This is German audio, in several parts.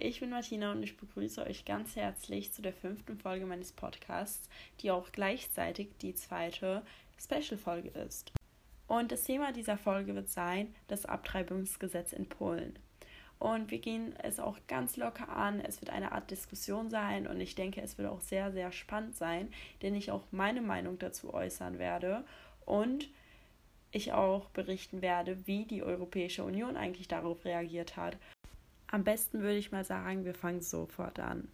ich bin Martina und ich begrüße euch ganz herzlich zu der fünften Folge meines Podcasts, die auch gleichzeitig die zweite Special-Folge ist. Und das Thema dieser Folge wird sein das Abtreibungsgesetz in Polen. Und wir gehen es auch ganz locker an. Es wird eine Art Diskussion sein und ich denke, es wird auch sehr, sehr spannend sein, denn ich auch meine Meinung dazu äußern werde und ich auch berichten werde, wie die Europäische Union eigentlich darauf reagiert hat. Am besten würde ich mal sagen, wir fangen sofort an.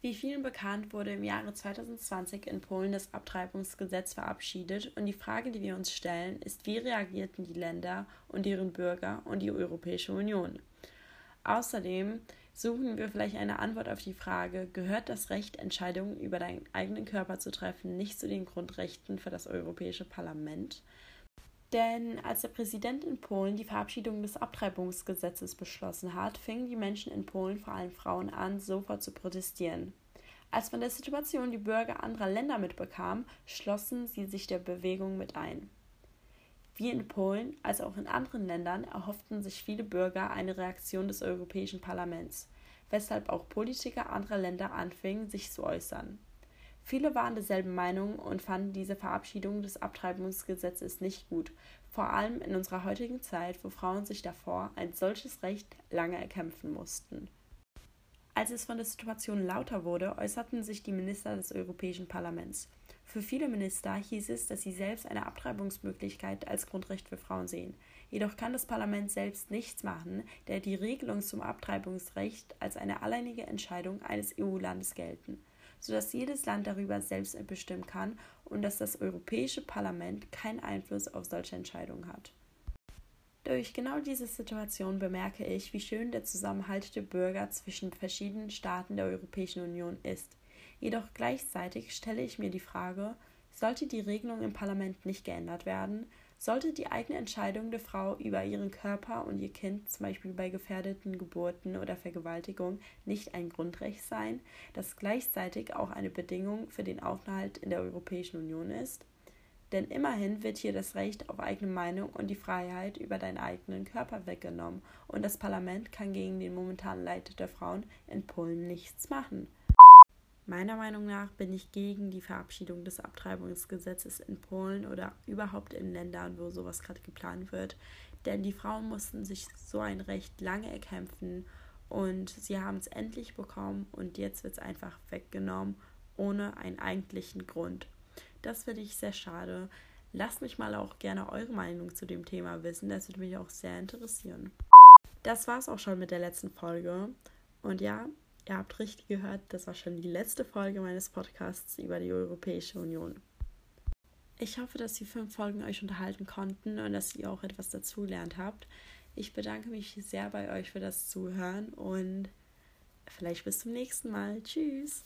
Wie vielen bekannt wurde im Jahre 2020 in Polen das Abtreibungsgesetz verabschiedet und die Frage, die wir uns stellen, ist, wie reagierten die Länder und deren Bürger und die Europäische Union? Außerdem suchen wir vielleicht eine Antwort auf die Frage, gehört das Recht, Entscheidungen über deinen eigenen Körper zu treffen, nicht zu den Grundrechten für das Europäische Parlament? Denn als der Präsident in Polen die Verabschiedung des Abtreibungsgesetzes beschlossen hat, fingen die Menschen in Polen, vor allem Frauen, an, sofort zu protestieren. Als von der Situation die Bürger anderer Länder mitbekamen, schlossen sie sich der Bewegung mit ein. Wie in Polen als auch in anderen Ländern erhofften sich viele Bürger eine Reaktion des Europäischen Parlaments, weshalb auch Politiker anderer Länder anfingen, sich zu äußern. Viele waren derselben Meinung und fanden diese Verabschiedung des Abtreibungsgesetzes nicht gut, vor allem in unserer heutigen Zeit, wo Frauen sich davor ein solches Recht lange erkämpfen mussten. Als es von der Situation lauter wurde, äußerten sich die Minister des Europäischen Parlaments. Für viele Minister hieß es, dass sie selbst eine Abtreibungsmöglichkeit als Grundrecht für Frauen sehen. Jedoch kann das Parlament selbst nichts machen, da die Regelungen zum Abtreibungsrecht als eine alleinige Entscheidung eines EU-Landes gelten sodass jedes Land darüber selbst bestimmen kann und dass das Europäische Parlament keinen Einfluss auf solche Entscheidungen hat. Durch genau diese Situation bemerke ich, wie schön der Zusammenhalt der Bürger zwischen verschiedenen Staaten der Europäischen Union ist. Jedoch gleichzeitig stelle ich mir die Frage, sollte die Regelung im Parlament nicht geändert werden, sollte die eigene Entscheidung der Frau über ihren Körper und ihr Kind, zum Beispiel bei gefährdeten Geburten oder Vergewaltigung, nicht ein Grundrecht sein, das gleichzeitig auch eine Bedingung für den Aufenthalt in der Europäischen Union ist? Denn immerhin wird hier das Recht auf eigene Meinung und die Freiheit über deinen eigenen Körper weggenommen, und das Parlament kann gegen den momentanen Leid der Frauen in Polen nichts machen. Meiner Meinung nach bin ich gegen die Verabschiedung des Abtreibungsgesetzes in Polen oder überhaupt in Ländern, wo sowas gerade geplant wird. Denn die Frauen mussten sich so ein Recht lange erkämpfen und sie haben es endlich bekommen und jetzt wird es einfach weggenommen, ohne einen eigentlichen Grund. Das finde ich sehr schade. Lasst mich mal auch gerne eure Meinung zu dem Thema wissen, das würde mich auch sehr interessieren. Das war es auch schon mit der letzten Folge. Und ja, Ihr habt richtig gehört, das war schon die letzte Folge meines Podcasts über die Europäische Union. Ich hoffe, dass die fünf Folgen euch unterhalten konnten und dass ihr auch etwas dazugelernt habt. Ich bedanke mich sehr bei euch für das Zuhören und vielleicht bis zum nächsten Mal. Tschüss!